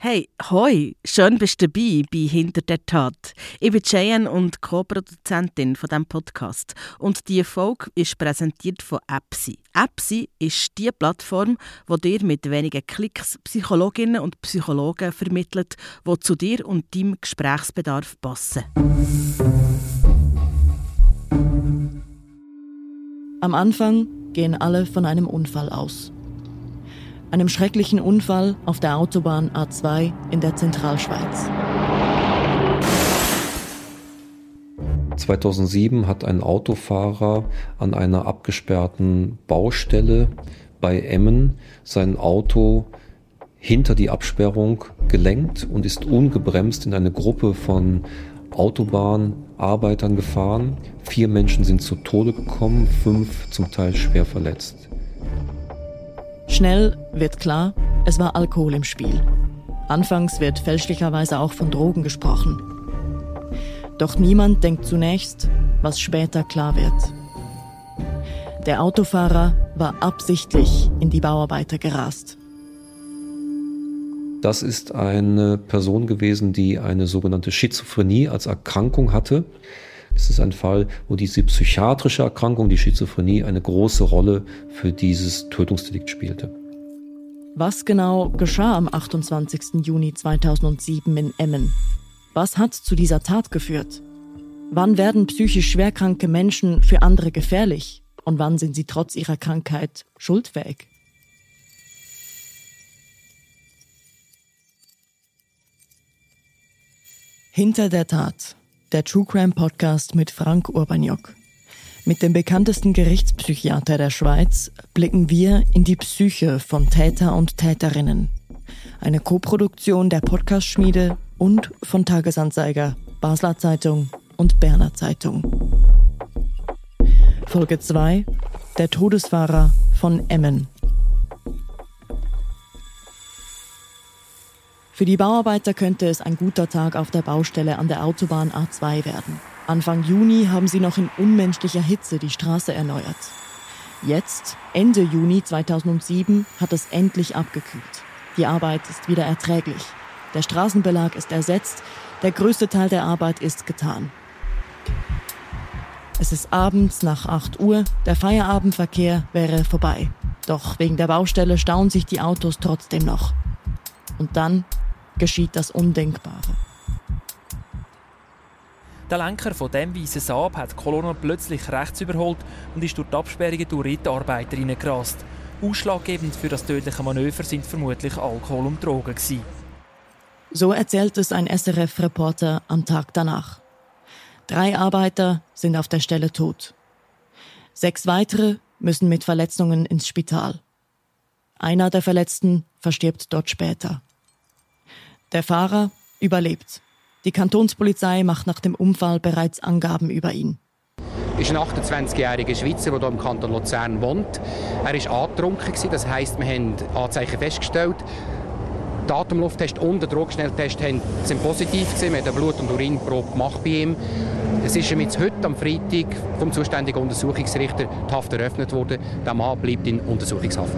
Hey, hoi, schön bist du dabei bei Hinter der Tat. Ich bin Cheyenne und Co-Produzentin von diesem Podcast. Und diese Folge ist präsentiert von Epsi. Epsi ist die Plattform, die dir mit wenigen Klicks Psychologinnen und Psychologen vermittelt, die zu dir und deinem Gesprächsbedarf passen. Am Anfang gehen alle von einem Unfall aus einem schrecklichen Unfall auf der Autobahn A2 in der Zentralschweiz. 2007 hat ein Autofahrer an einer abgesperrten Baustelle bei Emmen sein Auto hinter die Absperrung gelenkt und ist ungebremst in eine Gruppe von Autobahnarbeitern gefahren. Vier Menschen sind zu Tode gekommen, fünf zum Teil schwer verletzt. Schnell wird klar, es war Alkohol im Spiel. Anfangs wird fälschlicherweise auch von Drogen gesprochen. Doch niemand denkt zunächst, was später klar wird. Der Autofahrer war absichtlich in die Bauarbeiter gerast. Das ist eine Person gewesen, die eine sogenannte Schizophrenie als Erkrankung hatte. Es ist ein Fall, wo diese psychiatrische Erkrankung, die Schizophrenie, eine große Rolle für dieses Tötungsdelikt spielte. Was genau geschah am 28. Juni 2007 in Emmen? Was hat zu dieser Tat geführt? Wann werden psychisch schwerkranke Menschen für andere gefährlich und wann sind sie trotz ihrer Krankheit schuldfähig? Hinter der Tat der True Crime Podcast mit Frank Urbaniok. Mit dem bekanntesten Gerichtspsychiater der Schweiz blicken wir in die Psyche von Täter und Täterinnen. Eine Koproduktion der Podcast-Schmiede und von Tagesanzeiger, Basler Zeitung und Berner Zeitung. Folge 2 Der Todesfahrer von Emmen. Für die Bauarbeiter könnte es ein guter Tag auf der Baustelle an der Autobahn A2 werden. Anfang Juni haben sie noch in unmenschlicher Hitze die Straße erneuert. Jetzt, Ende Juni 2007, hat es endlich abgekühlt. Die Arbeit ist wieder erträglich. Der Straßenbelag ist ersetzt, der größte Teil der Arbeit ist getan. Es ist abends nach 8 Uhr, der Feierabendverkehr wäre vorbei. Doch wegen der Baustelle stauen sich die Autos trotzdem noch. Und dann geschieht das Undenkbare. Der Lenker von dem weißen Saab hat die Kolonne plötzlich rechts überholt und ist durch die Absperrungen durch Rittarbeiter gerast. Ausschlaggebend für das tödliche Manöver sind vermutlich Alkohol und Drogen. Gewesen. So erzählt es ein SRF-Reporter am Tag danach. Drei Arbeiter sind auf der Stelle tot. Sechs weitere müssen mit Verletzungen ins Spital. Einer der Verletzten verstirbt dort später. Der Fahrer überlebt. Die Kantonspolizei macht nach dem Unfall bereits Angaben über ihn. ist ein 28-jähriger Schweizer, der hier im Kanton Luzern wohnt. Er war angetrunken, das heisst, wir haben Anzeichen festgestellt. Der Atemlufttest und der Druckschnelltest sind positiv gewesen. Wir haben eine Blut- und Urinprobe gemacht bei ihm. Es ist ihm jetzt heute am Freitag vom zuständigen Untersuchungsrichter die Haft eröffnet worden. Der Mann bleibt in Untersuchungshaft.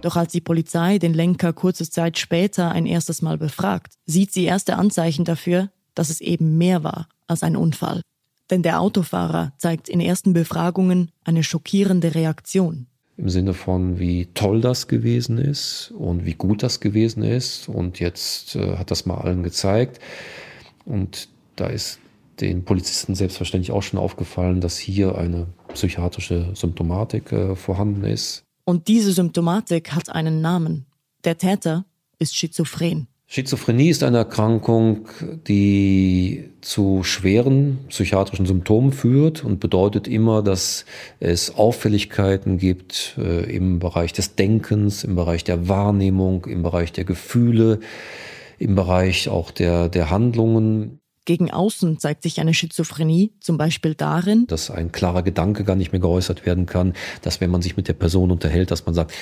Doch als die Polizei den Lenker kurze Zeit später ein erstes Mal befragt, sieht sie erste Anzeichen dafür, dass es eben mehr war als ein Unfall. Denn der Autofahrer zeigt in ersten Befragungen eine schockierende Reaktion. Im Sinne von, wie toll das gewesen ist und wie gut das gewesen ist. Und jetzt äh, hat das mal allen gezeigt. Und da ist den Polizisten selbstverständlich auch schon aufgefallen, dass hier eine psychiatrische Symptomatik äh, vorhanden ist. Und diese Symptomatik hat einen Namen. Der Täter ist schizophren. Schizophrenie ist eine Erkrankung, die zu schweren psychiatrischen Symptomen führt und bedeutet immer, dass es Auffälligkeiten gibt äh, im Bereich des Denkens, im Bereich der Wahrnehmung, im Bereich der Gefühle, im Bereich auch der, der Handlungen. Gegen außen zeigt sich eine Schizophrenie zum Beispiel darin, dass ein klarer Gedanke gar nicht mehr geäußert werden kann, dass wenn man sich mit der Person unterhält, dass man sagt,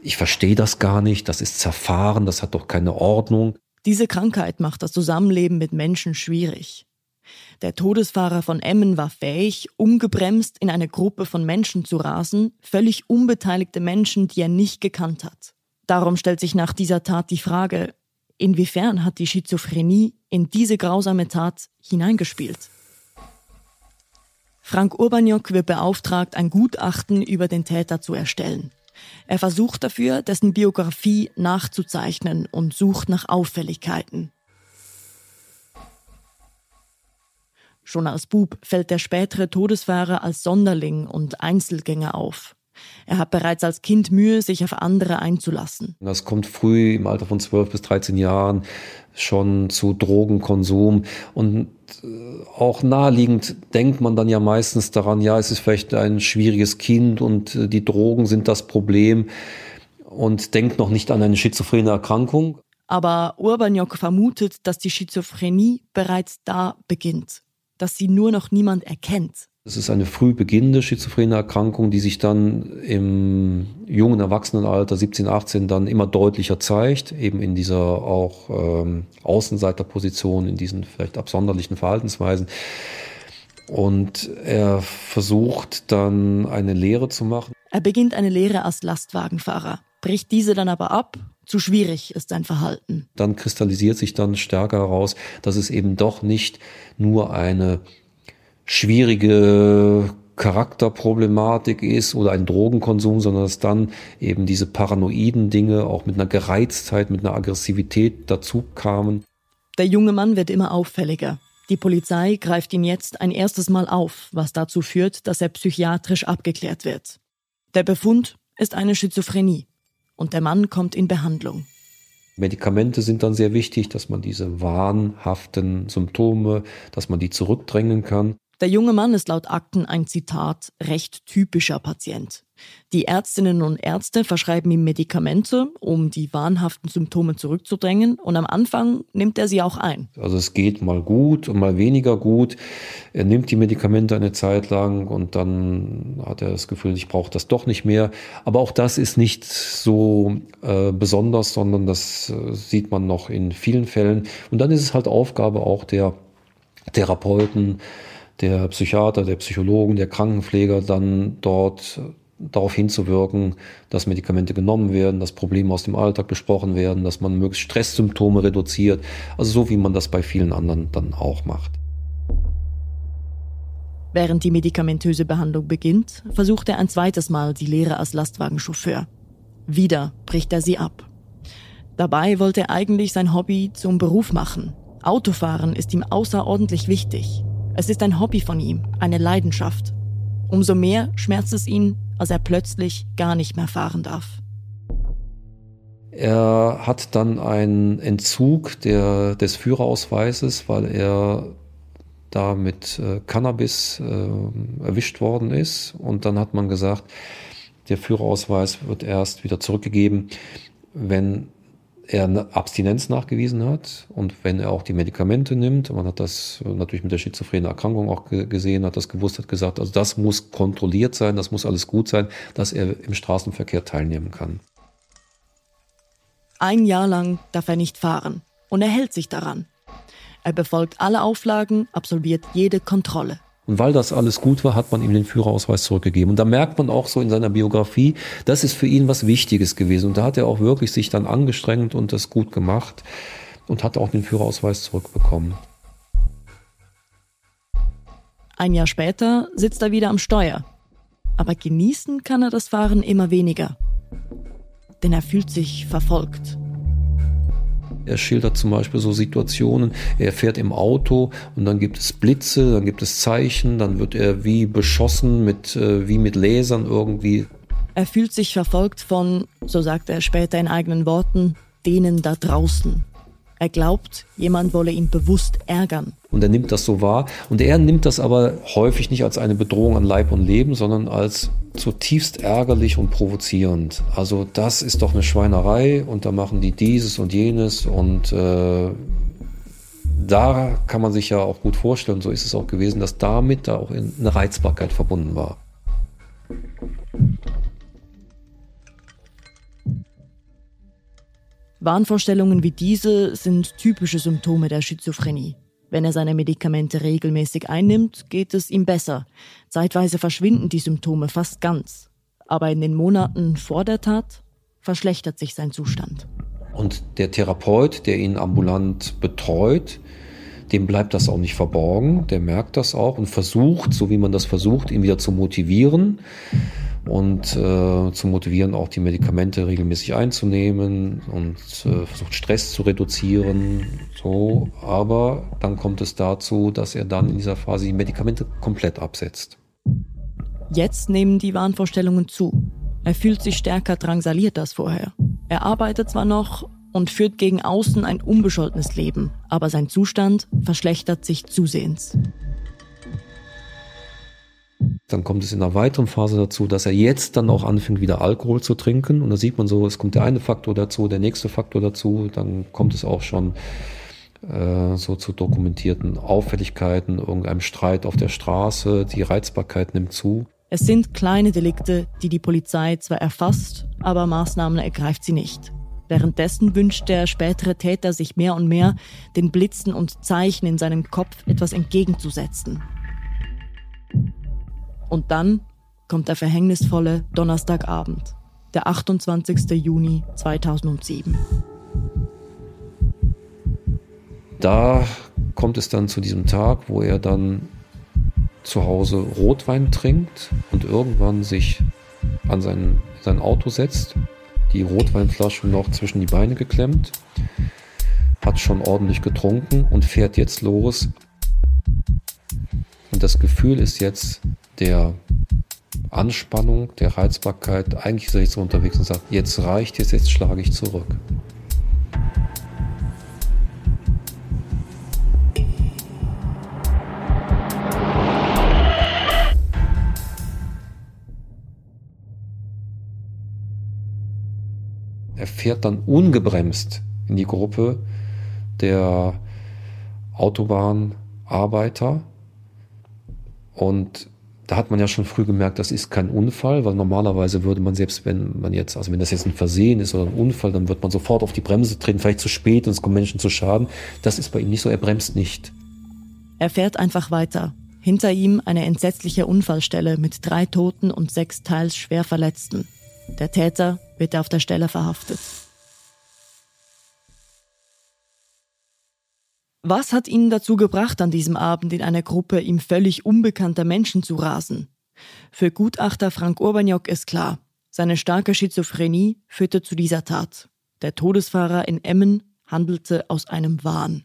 ich verstehe das gar nicht, das ist zerfahren, das hat doch keine Ordnung. Diese Krankheit macht das Zusammenleben mit Menschen schwierig. Der Todesfahrer von Emmen war fähig, ungebremst in eine Gruppe von Menschen zu rasen, völlig unbeteiligte Menschen, die er nicht gekannt hat. Darum stellt sich nach dieser Tat die Frage, Inwiefern hat die Schizophrenie in diese grausame Tat hineingespielt? Frank Urbaniok wird beauftragt, ein Gutachten über den Täter zu erstellen. Er versucht dafür, dessen Biografie nachzuzeichnen und sucht nach Auffälligkeiten. Schon als Bub fällt der spätere Todesfahrer als Sonderling und Einzelgänger auf. Er hat bereits als Kind Mühe, sich auf andere einzulassen. Das kommt früh im Alter von 12 bis 13 Jahren schon zu Drogenkonsum und äh, auch naheliegend denkt man dann ja meistens daran, ja, es ist vielleicht ein schwieriges Kind und äh, die Drogen sind das Problem und denkt noch nicht an eine schizophrene Erkrankung. Aber Urbaniok vermutet, dass die Schizophrenie bereits da beginnt, dass sie nur noch niemand erkennt. Es ist eine früh beginnende schizophrene Erkrankung, die sich dann im jungen Erwachsenenalter, 17, 18, dann immer deutlicher zeigt, eben in dieser auch ähm, Außenseiterposition, in diesen vielleicht absonderlichen Verhaltensweisen. Und er versucht dann eine Lehre zu machen. Er beginnt eine Lehre als Lastwagenfahrer, bricht diese dann aber ab zu schwierig ist sein Verhalten. Dann kristallisiert sich dann stärker heraus, dass es eben doch nicht nur eine schwierige Charakterproblematik ist oder ein Drogenkonsum, sondern dass dann eben diese paranoiden Dinge auch mit einer Gereiztheit, mit einer Aggressivität dazu kamen. Der junge Mann wird immer auffälliger. Die Polizei greift ihn jetzt ein erstes Mal auf, was dazu führt, dass er psychiatrisch abgeklärt wird. Der Befund ist eine Schizophrenie und der Mann kommt in Behandlung. Medikamente sind dann sehr wichtig, dass man diese wahnhaften Symptome, dass man die zurückdrängen kann. Der junge Mann ist laut Akten ein Zitat recht typischer Patient. Die Ärztinnen und Ärzte verschreiben ihm Medikamente, um die wahnhaften Symptome zurückzudrängen, und am Anfang nimmt er sie auch ein. Also es geht mal gut und mal weniger gut. Er nimmt die Medikamente eine Zeit lang und dann hat er das Gefühl, ich brauche das doch nicht mehr. Aber auch das ist nicht so äh, besonders, sondern das äh, sieht man noch in vielen Fällen. Und dann ist es halt Aufgabe auch der Therapeuten, der Psychiater, der Psychologen, der Krankenpfleger dann dort darauf hinzuwirken, dass Medikamente genommen werden, dass Probleme aus dem Alltag besprochen werden, dass man möglichst Stresssymptome reduziert. Also so wie man das bei vielen anderen dann auch macht. Während die medikamentöse Behandlung beginnt, versucht er ein zweites Mal die Lehre als Lastwagenchauffeur. Wieder bricht er sie ab. Dabei wollte er eigentlich sein Hobby zum Beruf machen. Autofahren ist ihm außerordentlich wichtig. Es ist ein Hobby von ihm, eine Leidenschaft. Umso mehr schmerzt es ihn, als er plötzlich gar nicht mehr fahren darf. Er hat dann einen Entzug der, des Führerausweises, weil er da mit äh, Cannabis äh, erwischt worden ist. Und dann hat man gesagt, der Führerausweis wird erst wieder zurückgegeben, wenn er eine Abstinenz nachgewiesen hat und wenn er auch die Medikamente nimmt, man hat das natürlich mit der schizophrenen Erkrankung auch gesehen, hat das gewusst, hat gesagt, also das muss kontrolliert sein, das muss alles gut sein, dass er im Straßenverkehr teilnehmen kann. Ein Jahr lang darf er nicht fahren und er hält sich daran. Er befolgt alle Auflagen, absolviert jede Kontrolle. Und weil das alles gut war, hat man ihm den Führerausweis zurückgegeben. Und da merkt man auch so in seiner Biografie, das ist für ihn was Wichtiges gewesen. Und da hat er auch wirklich sich dann angestrengt und das gut gemacht und hat auch den Führerausweis zurückbekommen. Ein Jahr später sitzt er wieder am Steuer. Aber genießen kann er das Fahren immer weniger. Denn er fühlt sich verfolgt. Er schildert zum Beispiel so Situationen, er fährt im Auto und dann gibt es Blitze, dann gibt es Zeichen, dann wird er wie beschossen, mit, äh, wie mit Lasern irgendwie. Er fühlt sich verfolgt von, so sagt er später in eigenen Worten, denen da draußen. Er glaubt, jemand wolle ihn bewusst ärgern. Und er nimmt das so wahr. Und er nimmt das aber häufig nicht als eine Bedrohung an Leib und Leben, sondern als zutiefst ärgerlich und provozierend. Also das ist doch eine Schweinerei und da machen die dieses und jenes und äh, da kann man sich ja auch gut vorstellen, so ist es auch gewesen, dass damit da auch eine Reizbarkeit verbunden war. Wahnvorstellungen wie diese sind typische Symptome der Schizophrenie. Wenn er seine Medikamente regelmäßig einnimmt, geht es ihm besser. Zeitweise verschwinden die Symptome fast ganz. Aber in den Monaten vor der Tat verschlechtert sich sein Zustand. Und der Therapeut, der ihn ambulant betreut, dem bleibt das auch nicht verborgen, der merkt das auch und versucht, so wie man das versucht, ihn wieder zu motivieren und äh, zu motivieren, auch die Medikamente regelmäßig einzunehmen und äh, versucht Stress zu reduzieren. So, aber dann kommt es dazu, dass er dann in dieser Phase die Medikamente komplett absetzt. Jetzt nehmen die Wahnvorstellungen zu. Er fühlt sich stärker drangsaliert als vorher. Er arbeitet zwar noch und führt gegen außen ein unbescholtenes Leben, aber sein Zustand verschlechtert sich zusehends. Dann kommt es in einer weiteren Phase dazu, dass er jetzt dann auch anfängt, wieder Alkohol zu trinken. Und da sieht man so, es kommt der eine Faktor dazu, der nächste Faktor dazu. Dann kommt es auch schon äh, so zu dokumentierten Auffälligkeiten, irgendeinem Streit auf der Straße. Die Reizbarkeit nimmt zu. Es sind kleine Delikte, die die Polizei zwar erfasst, aber Maßnahmen ergreift sie nicht. Währenddessen wünscht der spätere Täter sich mehr und mehr, den Blitzen und Zeichen in seinem Kopf etwas entgegenzusetzen. Und dann kommt der verhängnisvolle Donnerstagabend, der 28. Juni 2007. Da kommt es dann zu diesem Tag, wo er dann zu Hause Rotwein trinkt und irgendwann sich an sein, sein Auto setzt, die Rotweinflasche noch zwischen die Beine geklemmt, hat schon ordentlich getrunken und fährt jetzt los. Und das Gefühl ist jetzt, der Anspannung, der Reizbarkeit. Eigentlich ist er jetzt so unterwegs und sagt, jetzt reicht es, jetzt schlage ich zurück. Er fährt dann ungebremst in die Gruppe der Autobahnarbeiter und da hat man ja schon früh gemerkt, das ist kein Unfall, weil normalerweise würde man selbst, wenn man jetzt, also wenn das jetzt ein Versehen ist oder ein Unfall, dann wird man sofort auf die Bremse treten, vielleicht zu spät und es kommen Menschen zu Schaden. Das ist bei ihm nicht so, er bremst nicht. Er fährt einfach weiter. Hinter ihm eine entsetzliche Unfallstelle mit drei Toten und sechs teils schwer Verletzten. Der Täter wird auf der Stelle verhaftet. Was hat ihn dazu gebracht, an diesem Abend in einer Gruppe ihm völlig unbekannter Menschen zu rasen? Für Gutachter Frank Urbaniok ist klar, seine starke Schizophrenie führte zu dieser Tat. Der Todesfahrer in Emmen handelte aus einem Wahn.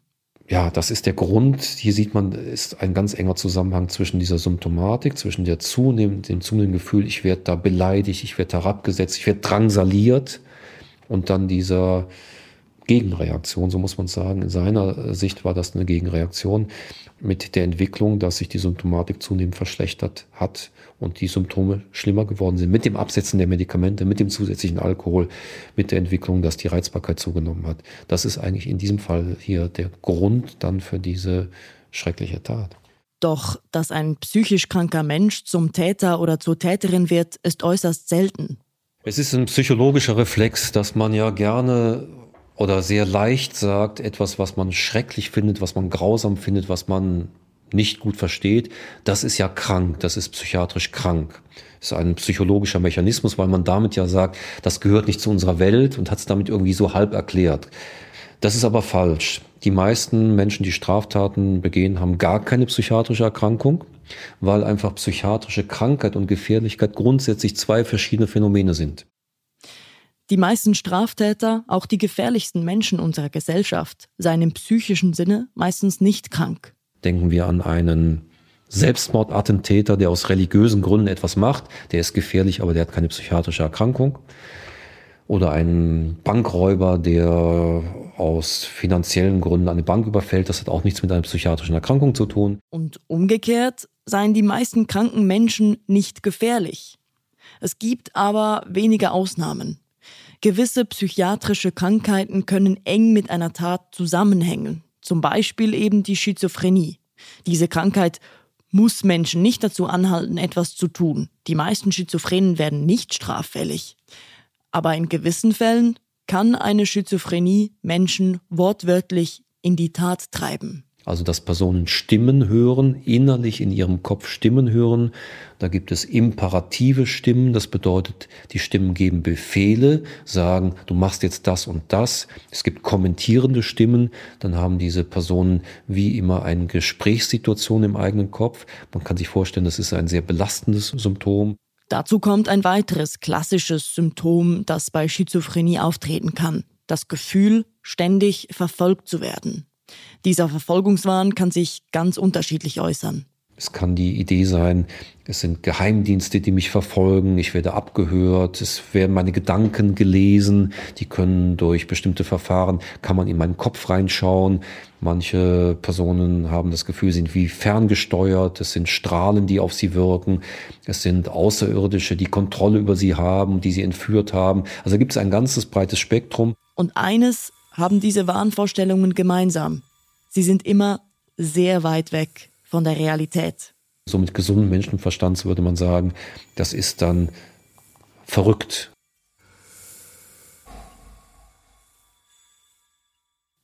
Ja, das ist der Grund. Hier sieht man, ist ein ganz enger Zusammenhang zwischen dieser Symptomatik, zwischen der zunehmend, dem zunehmenden Gefühl, ich werde da beleidigt, ich werde herabgesetzt, ich werde drangsaliert und dann dieser Gegenreaktion, so muss man sagen. In seiner Sicht war das eine Gegenreaktion mit der Entwicklung, dass sich die Symptomatik zunehmend verschlechtert hat und die Symptome schlimmer geworden sind. Mit dem Absetzen der Medikamente, mit dem zusätzlichen Alkohol, mit der Entwicklung, dass die Reizbarkeit zugenommen hat. Das ist eigentlich in diesem Fall hier der Grund dann für diese schreckliche Tat. Doch, dass ein psychisch kranker Mensch zum Täter oder zur Täterin wird, ist äußerst selten. Es ist ein psychologischer Reflex, dass man ja gerne oder sehr leicht sagt, etwas, was man schrecklich findet, was man grausam findet, was man nicht gut versteht, das ist ja krank, das ist psychiatrisch krank. Das ist ein psychologischer Mechanismus, weil man damit ja sagt, das gehört nicht zu unserer Welt und hat es damit irgendwie so halb erklärt. Das ist aber falsch. Die meisten Menschen, die Straftaten begehen, haben gar keine psychiatrische Erkrankung, weil einfach psychiatrische Krankheit und Gefährlichkeit grundsätzlich zwei verschiedene Phänomene sind. Die meisten Straftäter, auch die gefährlichsten Menschen unserer Gesellschaft, seien im psychischen Sinne meistens nicht krank. Denken wir an einen Selbstmordattentäter, der aus religiösen Gründen etwas macht, der ist gefährlich, aber der hat keine psychiatrische Erkrankung. Oder einen Bankräuber, der aus finanziellen Gründen eine Bank überfällt, das hat auch nichts mit einer psychiatrischen Erkrankung zu tun. Und umgekehrt seien die meisten kranken Menschen nicht gefährlich. Es gibt aber wenige Ausnahmen. Gewisse psychiatrische Krankheiten können eng mit einer Tat zusammenhängen, zum Beispiel eben die Schizophrenie. Diese Krankheit muss Menschen nicht dazu anhalten, etwas zu tun. Die meisten Schizophrenen werden nicht straffällig. Aber in gewissen Fällen kann eine Schizophrenie Menschen wortwörtlich in die Tat treiben. Also dass Personen Stimmen hören, innerlich in ihrem Kopf Stimmen hören. Da gibt es imperative Stimmen, das bedeutet, die Stimmen geben Befehle, sagen, du machst jetzt das und das. Es gibt kommentierende Stimmen, dann haben diese Personen wie immer eine Gesprächssituation im eigenen Kopf. Man kann sich vorstellen, das ist ein sehr belastendes Symptom. Dazu kommt ein weiteres klassisches Symptom, das bei Schizophrenie auftreten kann. Das Gefühl, ständig verfolgt zu werden. Dieser Verfolgungswahn kann sich ganz unterschiedlich äußern. Es kann die Idee sein, es sind Geheimdienste, die mich verfolgen, ich werde abgehört, es werden meine Gedanken gelesen, die können durch bestimmte Verfahren, kann man in meinen Kopf reinschauen. Manche Personen haben das Gefühl, sind wie ferngesteuert, es sind Strahlen, die auf sie wirken, es sind Außerirdische, die Kontrolle über sie haben, die sie entführt haben. Also gibt es ein ganzes breites Spektrum. Und eines haben diese Wahnvorstellungen gemeinsam. Sie sind immer sehr weit weg von der Realität. So mit gesundem Menschenverstand würde man sagen, das ist dann verrückt.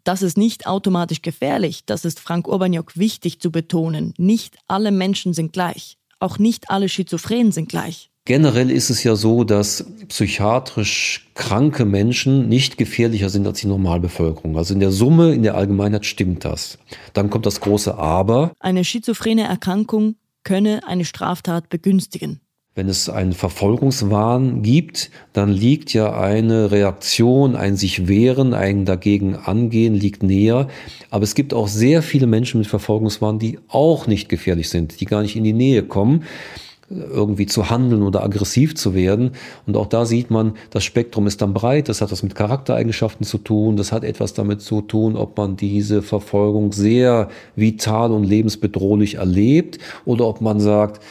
Das ist nicht automatisch gefährlich, das ist Frank Urbaniok wichtig zu betonen. Nicht alle Menschen sind gleich. Auch nicht alle Schizophrenen sind gleich. Generell ist es ja so, dass psychiatrisch kranke Menschen nicht gefährlicher sind als die Normalbevölkerung. Also in der Summe, in der Allgemeinheit stimmt das. Dann kommt das große Aber. Eine schizophrene Erkrankung könne eine Straftat begünstigen. Wenn es einen Verfolgungswahn gibt, dann liegt ja eine Reaktion, ein sich wehren, ein dagegen angehen, liegt näher. Aber es gibt auch sehr viele Menschen mit Verfolgungswahn, die auch nicht gefährlich sind, die gar nicht in die Nähe kommen irgendwie zu handeln oder aggressiv zu werden. Und auch da sieht man, das Spektrum ist dann breit, das hat was mit Charaktereigenschaften zu tun, das hat etwas damit zu tun, ob man diese Verfolgung sehr vital und lebensbedrohlich erlebt oder ob man sagt,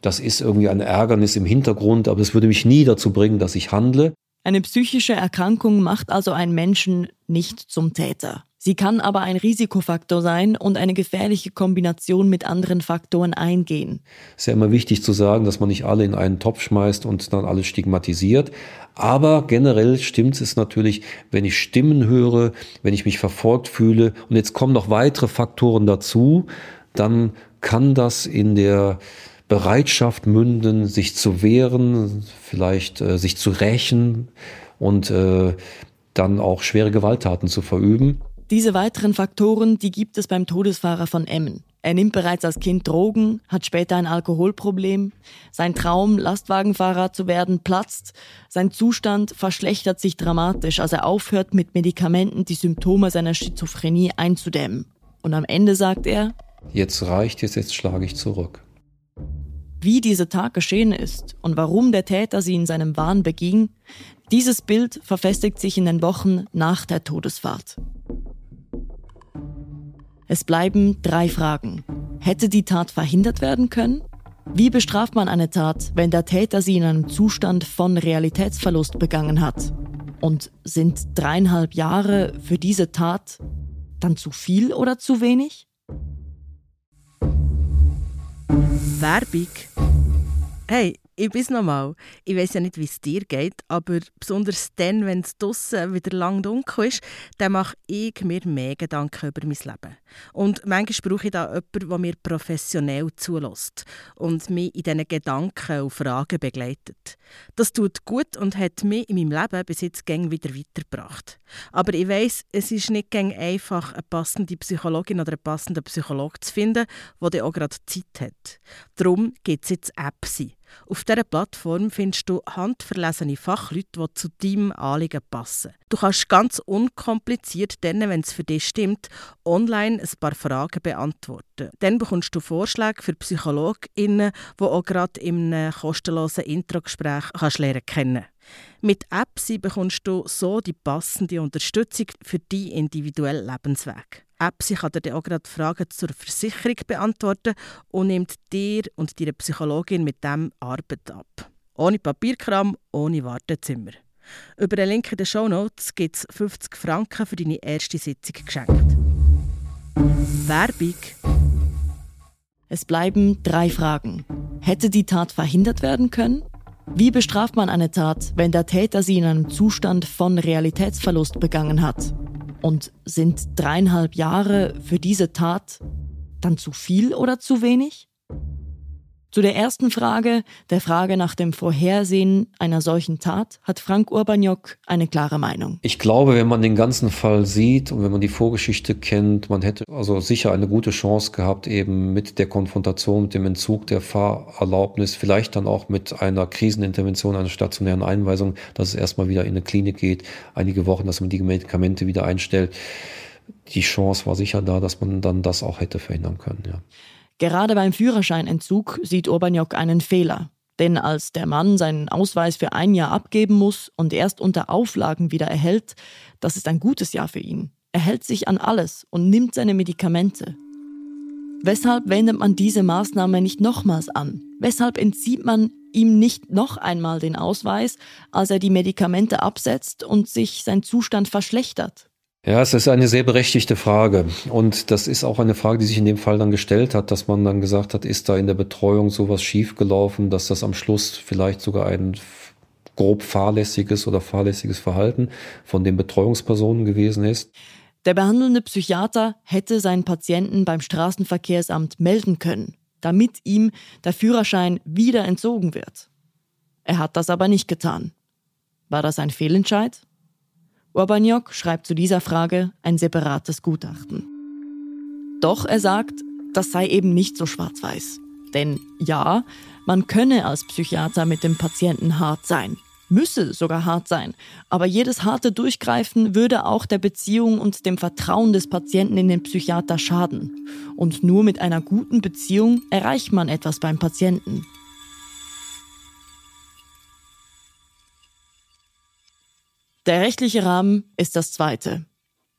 das ist irgendwie ein Ärgernis im Hintergrund, aber es würde mich nie dazu bringen, dass ich handle. Eine psychische Erkrankung macht also einen Menschen nicht zum Täter. Sie kann aber ein Risikofaktor sein und eine gefährliche Kombination mit anderen Faktoren eingehen. Es ist ja immer wichtig zu sagen, dass man nicht alle in einen Topf schmeißt und dann alles stigmatisiert. Aber generell stimmt es natürlich, wenn ich Stimmen höre, wenn ich mich verfolgt fühle und jetzt kommen noch weitere Faktoren dazu, dann kann das in der Bereitschaft münden, sich zu wehren, vielleicht äh, sich zu rächen und äh, dann auch schwere Gewalttaten zu verüben. Diese weiteren Faktoren, die gibt es beim Todesfahrer von Emmen. Er nimmt bereits als Kind Drogen, hat später ein Alkoholproblem. Sein Traum, Lastwagenfahrer zu werden, platzt. Sein Zustand verschlechtert sich dramatisch, als er aufhört, mit Medikamenten die Symptome seiner Schizophrenie einzudämmen. Und am Ende sagt er, Jetzt reicht es, jetzt schlage ich zurück. Wie dieser Tag geschehen ist und warum der Täter sie in seinem Wahn beging, dieses Bild verfestigt sich in den Wochen nach der Todesfahrt. Es bleiben drei Fragen. Hätte die Tat verhindert werden können? Wie bestraft man eine Tat, wenn der Täter sie in einem Zustand von Realitätsverlust begangen hat? Und sind dreieinhalb Jahre für diese Tat dann zu viel oder zu wenig? Werbung. Hey, ich bin's nochmal. Ich weiß ja nicht, wie es dir geht, aber besonders dann, wenn es draussen wieder lang dunkel ist, dann mache ich mir mehr Gedanken über mein Leben. Und manchmal brauche ich da jemanden, der mir professionell zulässt und mich in diesen Gedanken und Fragen begleitet. Das tut gut und hat mich in meinem Leben bis jetzt gäng wieder weitergebracht. Aber ich weiß, es ist nicht gäng einfach, eine passende Psychologin oder einen passenden Psychologen zu finden, der auch gerade Zeit hat. Darum gibt es jetzt Apps. Auf dieser Plattform findest du handverlesene Fachleute, die zu deinem Anliegen passen. Du kannst ganz unkompliziert, dann, wenn es für dich stimmt, online ein paar Fragen beantworten. Dann bekommst du Vorschläge für PsychologInnen, die auch gerade in einem kostenlosen Introgespräch kannst lernen kennen mit Apps bekommst du so die passende Unterstützung für deinen individuellen Lebensweg. Apps kann dir auch gerade Fragen zur Versicherung beantworten und nimmt dir und deiner Psychologin mit dem Arbeit ab. Ohne Papierkram, ohne Wartezimmer. Über den Link in den Show Notes gibt es 50 Franken für deine erste Sitzung geschenkt. Werbung. Es bleiben drei Fragen. Hätte die Tat verhindert werden können? Wie bestraft man eine Tat, wenn der Täter sie in einem Zustand von Realitätsverlust begangen hat? Und sind dreieinhalb Jahre für diese Tat dann zu viel oder zu wenig? Zu der ersten Frage, der Frage nach dem Vorhersehen einer solchen Tat, hat Frank Urbaniok eine klare Meinung. Ich glaube, wenn man den ganzen Fall sieht und wenn man die Vorgeschichte kennt, man hätte also sicher eine gute Chance gehabt, eben mit der Konfrontation, mit dem Entzug der Fahrerlaubnis, vielleicht dann auch mit einer Krisenintervention, einer stationären Einweisung, dass es erstmal wieder in eine Klinik geht, einige Wochen, dass man die Medikamente wieder einstellt. Die Chance war sicher da, dass man dann das auch hätte verhindern können, ja. Gerade beim Führerscheinentzug sieht Urbaniok einen Fehler. Denn als der Mann seinen Ausweis für ein Jahr abgeben muss und erst unter Auflagen wieder erhält, das ist ein gutes Jahr für ihn. Er hält sich an alles und nimmt seine Medikamente. Weshalb wendet man diese Maßnahme nicht nochmals an? Weshalb entzieht man ihm nicht noch einmal den Ausweis, als er die Medikamente absetzt und sich sein Zustand verschlechtert? Ja, es ist eine sehr berechtigte Frage. Und das ist auch eine Frage, die sich in dem Fall dann gestellt hat, dass man dann gesagt hat, ist da in der Betreuung sowas schiefgelaufen, dass das am Schluss vielleicht sogar ein grob fahrlässiges oder fahrlässiges Verhalten von den Betreuungspersonen gewesen ist. Der behandelnde Psychiater hätte seinen Patienten beim Straßenverkehrsamt melden können, damit ihm der Führerschein wieder entzogen wird. Er hat das aber nicht getan. War das ein Fehlentscheid? Urbaniok schreibt zu dieser Frage ein separates Gutachten. Doch er sagt, das sei eben nicht so schwarz-weiß. Denn ja, man könne als Psychiater mit dem Patienten hart sein, müsse sogar hart sein, aber jedes harte Durchgreifen würde auch der Beziehung und dem Vertrauen des Patienten in den Psychiater schaden. Und nur mit einer guten Beziehung erreicht man etwas beim Patienten. Der rechtliche Rahmen ist das zweite.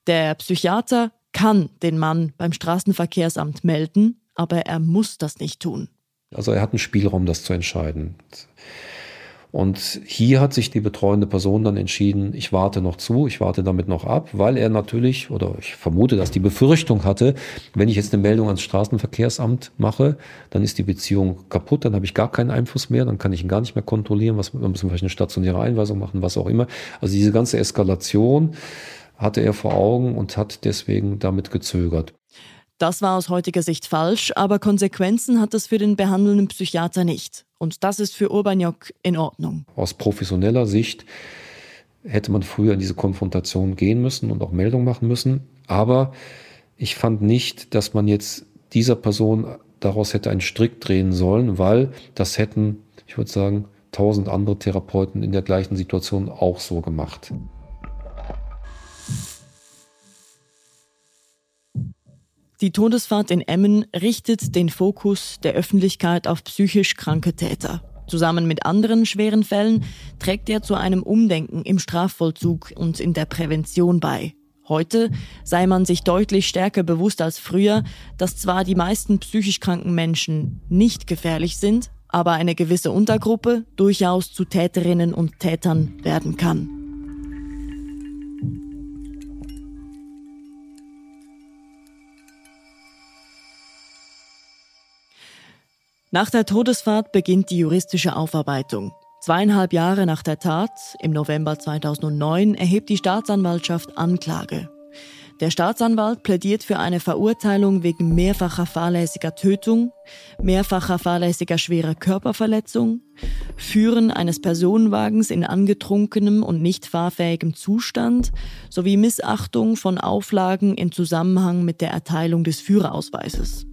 Der Psychiater kann den Mann beim Straßenverkehrsamt melden, aber er muss das nicht tun. Also er hat einen Spielraum, das zu entscheiden. Und hier hat sich die betreuende Person dann entschieden, ich warte noch zu, ich warte damit noch ab, weil er natürlich, oder ich vermute, dass die Befürchtung hatte, wenn ich jetzt eine Meldung ans Straßenverkehrsamt mache, dann ist die Beziehung kaputt, dann habe ich gar keinen Einfluss mehr, dann kann ich ihn gar nicht mehr kontrollieren, was, dann müssen wir vielleicht eine stationäre Einweisung machen, was auch immer. Also diese ganze Eskalation hatte er vor Augen und hat deswegen damit gezögert. Das war aus heutiger Sicht falsch, aber Konsequenzen hat es für den behandelnden Psychiater nicht. Und das ist für Urbaniok in Ordnung. Aus professioneller Sicht hätte man früher in diese Konfrontation gehen müssen und auch Meldung machen müssen. Aber ich fand nicht, dass man jetzt dieser Person daraus hätte einen Strick drehen sollen, weil das hätten, ich würde sagen, tausend andere Therapeuten in der gleichen Situation auch so gemacht. Die Todesfahrt in Emmen richtet den Fokus der Öffentlichkeit auf psychisch kranke Täter. Zusammen mit anderen schweren Fällen trägt er zu einem Umdenken im Strafvollzug und in der Prävention bei. Heute sei man sich deutlich stärker bewusst als früher, dass zwar die meisten psychisch kranken Menschen nicht gefährlich sind, aber eine gewisse Untergruppe durchaus zu Täterinnen und Tätern werden kann. Nach der Todesfahrt beginnt die juristische Aufarbeitung. Zweieinhalb Jahre nach der Tat, im November 2009, erhebt die Staatsanwaltschaft Anklage. Der Staatsanwalt plädiert für eine Verurteilung wegen mehrfacher fahrlässiger Tötung, mehrfacher fahrlässiger schwerer Körperverletzung, Führen eines Personenwagens in angetrunkenem und nicht fahrfähigem Zustand sowie Missachtung von Auflagen in Zusammenhang mit der Erteilung des Führerausweises.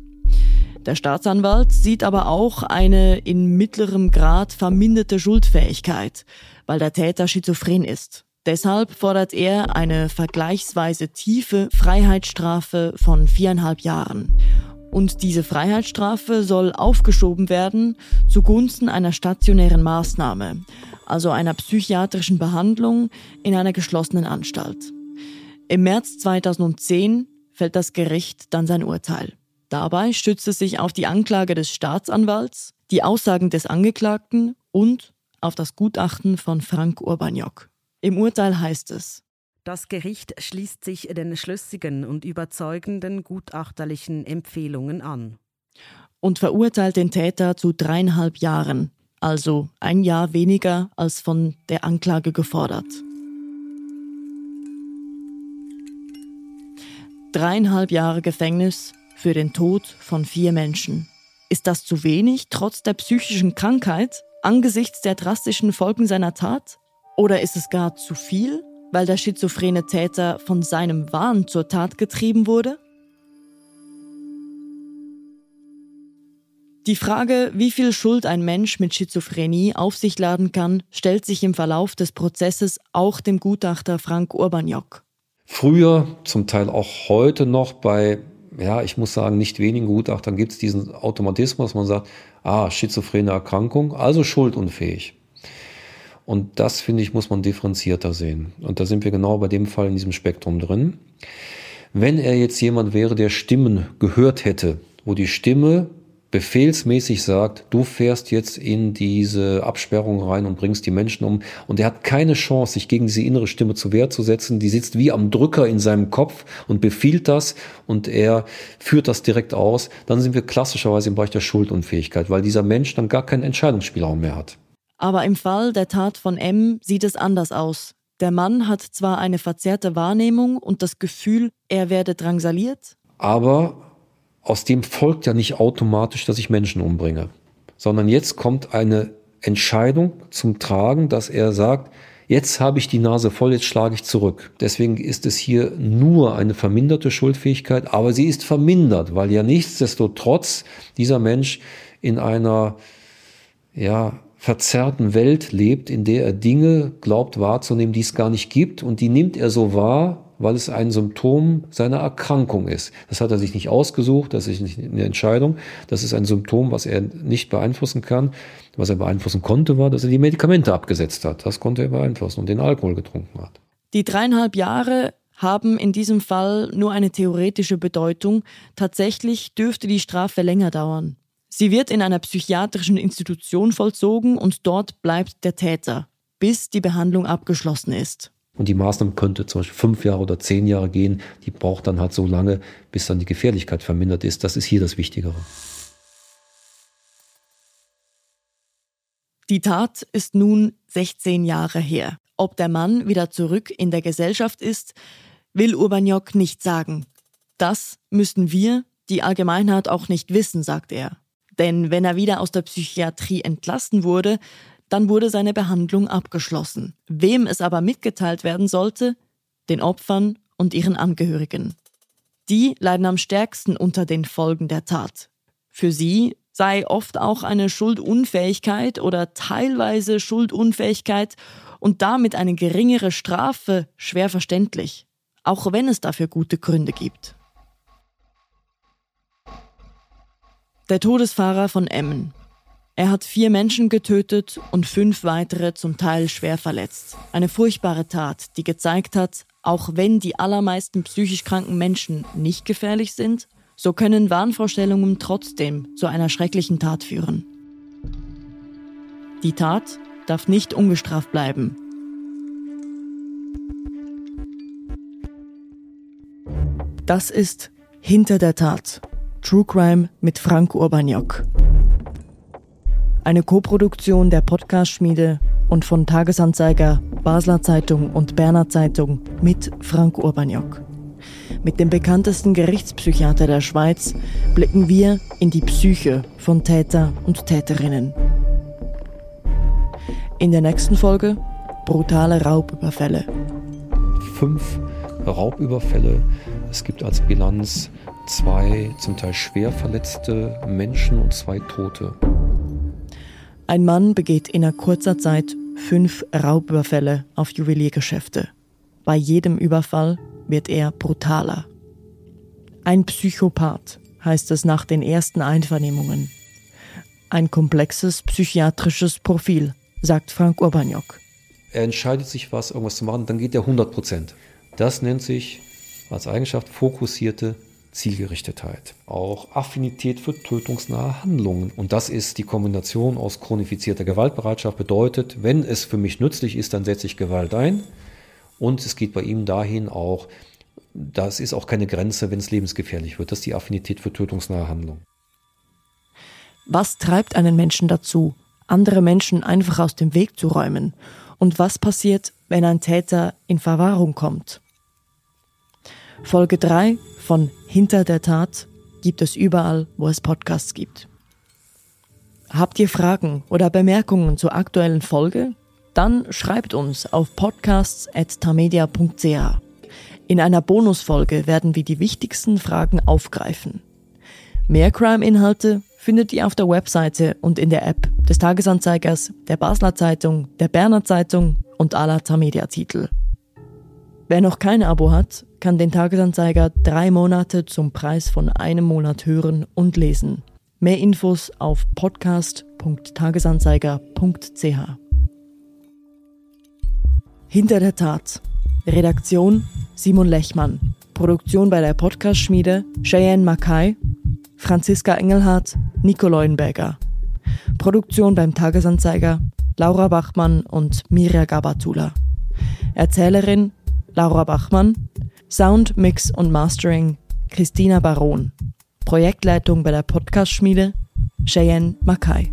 Der Staatsanwalt sieht aber auch eine in mittlerem Grad verminderte Schuldfähigkeit, weil der Täter schizophren ist. Deshalb fordert er eine vergleichsweise tiefe Freiheitsstrafe von viereinhalb Jahren. Und diese Freiheitsstrafe soll aufgeschoben werden zugunsten einer stationären Maßnahme, also einer psychiatrischen Behandlung in einer geschlossenen Anstalt. Im März 2010 fällt das Gericht dann sein Urteil. Dabei stützt es sich auf die Anklage des Staatsanwalts, die Aussagen des Angeklagten und auf das Gutachten von Frank Urbaniok. Im Urteil heißt es, das Gericht schließt sich den schlüssigen und überzeugenden gutachterlichen Empfehlungen an. Und verurteilt den Täter zu dreieinhalb Jahren, also ein Jahr weniger als von der Anklage gefordert. Dreieinhalb Jahre Gefängnis für den Tod von vier Menschen. Ist das zu wenig, trotz der psychischen Krankheit, angesichts der drastischen Folgen seiner Tat? Oder ist es gar zu viel, weil der schizophrene Täter von seinem Wahn zur Tat getrieben wurde? Die Frage, wie viel Schuld ein Mensch mit Schizophrenie auf sich laden kann, stellt sich im Verlauf des Prozesses auch dem Gutachter Frank Urbaniok. Früher, zum Teil auch heute noch bei, ja, ich muss sagen, nicht wenigen Gutachtern gibt es diesen Automatismus, man sagt, ah, schizophrene Erkrankung, also schuldunfähig. Und das, finde ich, muss man differenzierter sehen. Und da sind wir genau bei dem Fall in diesem Spektrum drin. Wenn er jetzt jemand wäre, der Stimmen gehört hätte, wo die Stimme befehlsmäßig sagt, du fährst jetzt in diese Absperrung rein und bringst die Menschen um. Und er hat keine Chance, sich gegen diese innere Stimme zu Wehr zu setzen. Die sitzt wie am Drücker in seinem Kopf und befiehlt das und er führt das direkt aus. Dann sind wir klassischerweise im Bereich der Schuldunfähigkeit, weil dieser Mensch dann gar keinen Entscheidungsspielraum mehr hat. Aber im Fall der Tat von M sieht es anders aus. Der Mann hat zwar eine verzerrte Wahrnehmung und das Gefühl, er werde drangsaliert. Aber aus dem folgt ja nicht automatisch, dass ich Menschen umbringe, sondern jetzt kommt eine Entscheidung zum Tragen, dass er sagt, jetzt habe ich die Nase voll, jetzt schlage ich zurück. Deswegen ist es hier nur eine verminderte Schuldfähigkeit, aber sie ist vermindert, weil ja nichtsdestotrotz dieser Mensch in einer ja, verzerrten Welt lebt, in der er Dinge glaubt wahrzunehmen, die es gar nicht gibt und die nimmt er so wahr, weil es ein Symptom seiner Erkrankung ist. Das hat er sich nicht ausgesucht, das ist nicht eine Entscheidung. Das ist ein Symptom, was er nicht beeinflussen kann. Was er beeinflussen konnte, war, dass er die Medikamente abgesetzt hat. Das konnte er beeinflussen und den Alkohol getrunken hat. Die dreieinhalb Jahre haben in diesem Fall nur eine theoretische Bedeutung. Tatsächlich dürfte die Strafe länger dauern. Sie wird in einer psychiatrischen Institution vollzogen und dort bleibt der Täter, bis die Behandlung abgeschlossen ist. Und die Maßnahme könnte zum Beispiel fünf Jahre oder zehn Jahre gehen. Die braucht dann halt so lange, bis dann die Gefährlichkeit vermindert ist. Das ist hier das Wichtigere. Die Tat ist nun 16 Jahre her. Ob der Mann wieder zurück in der Gesellschaft ist, will Urbaniok nicht sagen. Das müssen wir, die Allgemeinheit, auch nicht wissen, sagt er. Denn wenn er wieder aus der Psychiatrie entlassen wurde, dann wurde seine Behandlung abgeschlossen. Wem es aber mitgeteilt werden sollte? Den Opfern und ihren Angehörigen. Die leiden am stärksten unter den Folgen der Tat. Für sie sei oft auch eine Schuldunfähigkeit oder teilweise Schuldunfähigkeit und damit eine geringere Strafe schwer verständlich, auch wenn es dafür gute Gründe gibt. Der Todesfahrer von Emmen er hat vier Menschen getötet und fünf weitere zum Teil schwer verletzt. Eine furchtbare Tat, die gezeigt hat, auch wenn die allermeisten psychisch kranken Menschen nicht gefährlich sind, so können Wahnvorstellungen trotzdem zu einer schrecklichen Tat führen. Die Tat darf nicht ungestraft bleiben. Das ist Hinter der Tat. True Crime mit Frank Urbaniok. Eine Koproduktion der Podcast-Schmiede und von Tagesanzeiger, Basler Zeitung und Berner Zeitung mit Frank Urbaniok. Mit dem bekanntesten Gerichtspsychiater der Schweiz blicken wir in die Psyche von Täter und Täterinnen. In der nächsten Folge brutale Raubüberfälle. Fünf Raubüberfälle. Es gibt als Bilanz zwei zum Teil schwer verletzte Menschen und zwei Tote. Ein Mann begeht in kurzer Zeit fünf Raubüberfälle auf Juweliergeschäfte. Bei jedem Überfall wird er brutaler. Ein Psychopath heißt es nach den ersten Einvernehmungen. Ein komplexes psychiatrisches Profil, sagt Frank Urbaniok. Er entscheidet sich was, irgendwas zu machen, dann geht er 100 Prozent. Das nennt sich als Eigenschaft fokussierte Zielgerichtetheit, auch Affinität für tötungsnahe Handlungen. Und das ist die Kombination aus chronifizierter Gewaltbereitschaft, bedeutet, wenn es für mich nützlich ist, dann setze ich Gewalt ein. Und es geht bei ihm dahin auch, das ist auch keine Grenze, wenn es lebensgefährlich wird. Das ist die Affinität für tötungsnahe Handlungen. Was treibt einen Menschen dazu, andere Menschen einfach aus dem Weg zu räumen? Und was passiert, wenn ein Täter in Verwahrung kommt? Folge 3 von Hinter der Tat gibt es überall, wo es Podcasts gibt. Habt ihr Fragen oder Bemerkungen zur aktuellen Folge? Dann schreibt uns auf podcasts.tamedia.ch. In einer Bonusfolge werden wir die wichtigsten Fragen aufgreifen. Mehr Crime-Inhalte findet ihr auf der Webseite und in der App des Tagesanzeigers, der Basler Zeitung, der Berner Zeitung und aller Tamedia-Titel. Wer noch kein Abo hat, kann den Tagesanzeiger drei Monate zum Preis von einem Monat hören und lesen. Mehr Infos auf podcast.tagesanzeiger.ch. Hinter der Tat. Redaktion Simon Lechmann. Produktion bei der Podcast-Schmiede Cheyenne Mackay, Franziska Engelhardt, Nico Leuenberger. Produktion beim Tagesanzeiger Laura Bachmann und Mirja Gabatula. Erzählerin Laura Bachmann. Sound, Mix und Mastering Christina Baron. Projektleitung bei der Podcast-Schmiede Cheyenne Mackay.